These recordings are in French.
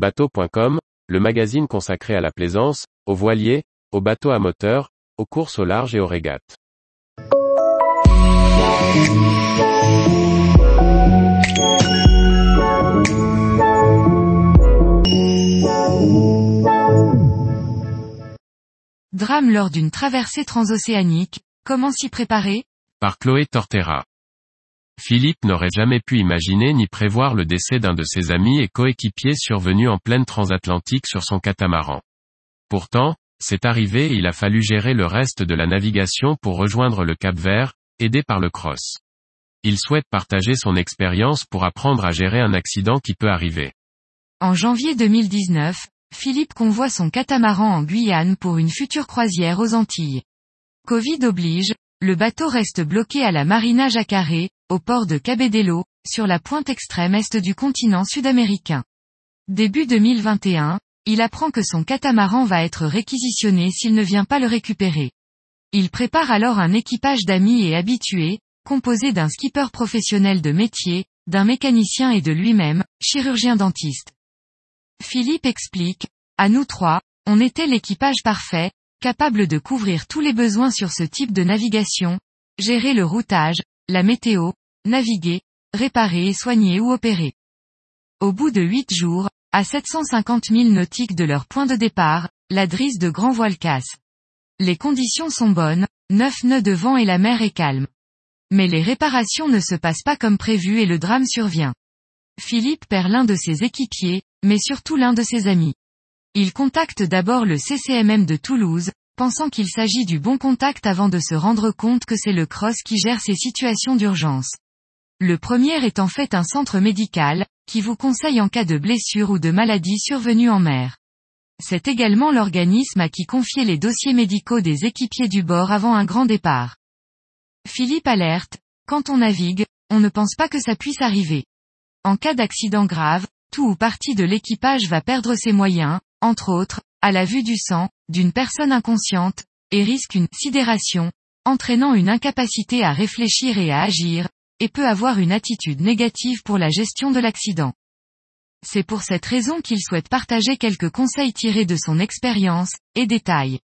Bateau.com, le magazine consacré à la plaisance, aux voiliers, aux bateaux à moteur, aux courses au large et aux régates. Drame lors d'une traversée transocéanique, comment s'y préparer? Par Chloé Tortera. Philippe n'aurait jamais pu imaginer ni prévoir le décès d'un de ses amis et coéquipiers survenu en pleine transatlantique sur son catamaran. Pourtant, c'est arrivé et il a fallu gérer le reste de la navigation pour rejoindre le Cap Vert, aidé par le cross. Il souhaite partager son expérience pour apprendre à gérer un accident qui peut arriver. En janvier 2019, Philippe convoie son catamaran en Guyane pour une future croisière aux Antilles. Covid oblige, le bateau reste bloqué à la marina Jacaré, au port de Cabedelo, sur la pointe extrême est du continent sud-américain. Début 2021, il apprend que son catamaran va être réquisitionné s'il ne vient pas le récupérer. Il prépare alors un équipage d'amis et habitués, composé d'un skipper professionnel de métier, d'un mécanicien et de lui-même, chirurgien dentiste. Philippe explique, à nous trois, on était l'équipage parfait, capable de couvrir tous les besoins sur ce type de navigation, gérer le routage, la météo, naviguer, réparer et soigner ou opérer. Au bout de huit jours, à 750 000 nautiques de leur point de départ, la drisse de grand voile casse. Les conditions sont bonnes, neuf nœuds de vent et la mer est calme. Mais les réparations ne se passent pas comme prévu et le drame survient. Philippe perd l'un de ses équipiers, mais surtout l'un de ses amis. Il contacte d'abord le CCMM de Toulouse, pensant qu'il s'agit du bon contact avant de se rendre compte que c'est le cross qui gère ces situations d'urgence. Le premier est en fait un centre médical, qui vous conseille en cas de blessure ou de maladie survenue en mer. C'est également l'organisme à qui confier les dossiers médicaux des équipiers du bord avant un grand départ. Philippe alerte, quand on navigue, on ne pense pas que ça puisse arriver. En cas d'accident grave, tout ou partie de l'équipage va perdre ses moyens, entre autres, à la vue du sang, d'une personne inconsciente, et risque une sidération, entraînant une incapacité à réfléchir et à agir, et peut avoir une attitude négative pour la gestion de l'accident. C'est pour cette raison qu'il souhaite partager quelques conseils tirés de son expérience, et détails.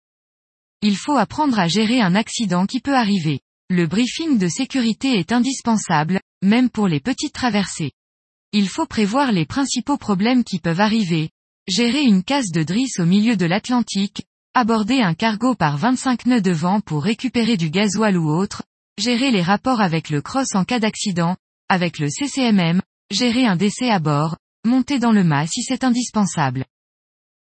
Il faut apprendre à gérer un accident qui peut arriver. Le briefing de sécurité est indispensable, même pour les petites traversées. Il faut prévoir les principaux problèmes qui peuvent arriver, gérer une casse de drisse au milieu de l'Atlantique, aborder un cargo par 25 nœuds de vent pour récupérer du gasoil ou autre, gérer les rapports avec le cross en cas d'accident, avec le CCMM, gérer un décès à bord, monter dans le mât si c'est indispensable.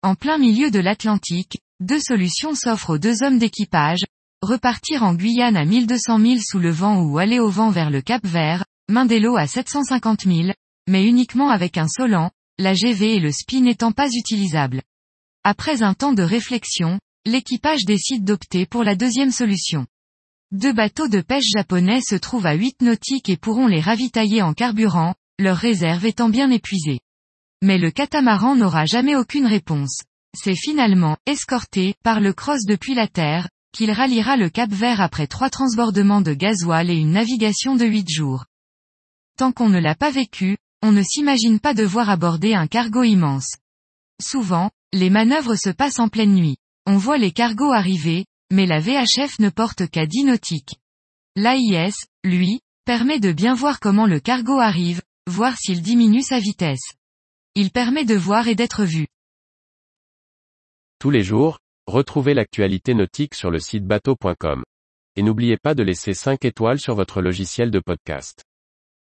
En plein milieu de l'Atlantique, deux solutions s'offrent aux deux hommes d'équipage, repartir en Guyane à 1200 000 sous le vent ou aller au vent vers le Cap Vert, Mindelo à 750 000, mais uniquement avec un solant, la GV et le SPI n'étant pas utilisables. Après un temps de réflexion, l'équipage décide d'opter pour la deuxième solution. Deux bateaux de pêche japonais se trouvent à 8 nautiques et pourront les ravitailler en carburant, leurs réserves étant bien épuisées. Mais le catamaran n'aura jamais aucune réponse. C'est finalement, escorté, par le cross depuis la Terre, qu'il ralliera le Cap Vert après trois transbordements de gasoil et une navigation de 8 jours. Tant qu'on ne l'a pas vécu, on ne s'imagine pas devoir aborder un cargo immense. Souvent, les manœuvres se passent en pleine nuit. On voit les cargos arriver, mais la VHF ne porte qu'à 10 nautiques. L'AIS, lui, permet de bien voir comment le cargo arrive, voir s'il diminue sa vitesse. Il permet de voir et d'être vu. Tous les jours, retrouvez l'actualité nautique sur le site bateau.com. Et n'oubliez pas de laisser 5 étoiles sur votre logiciel de podcast.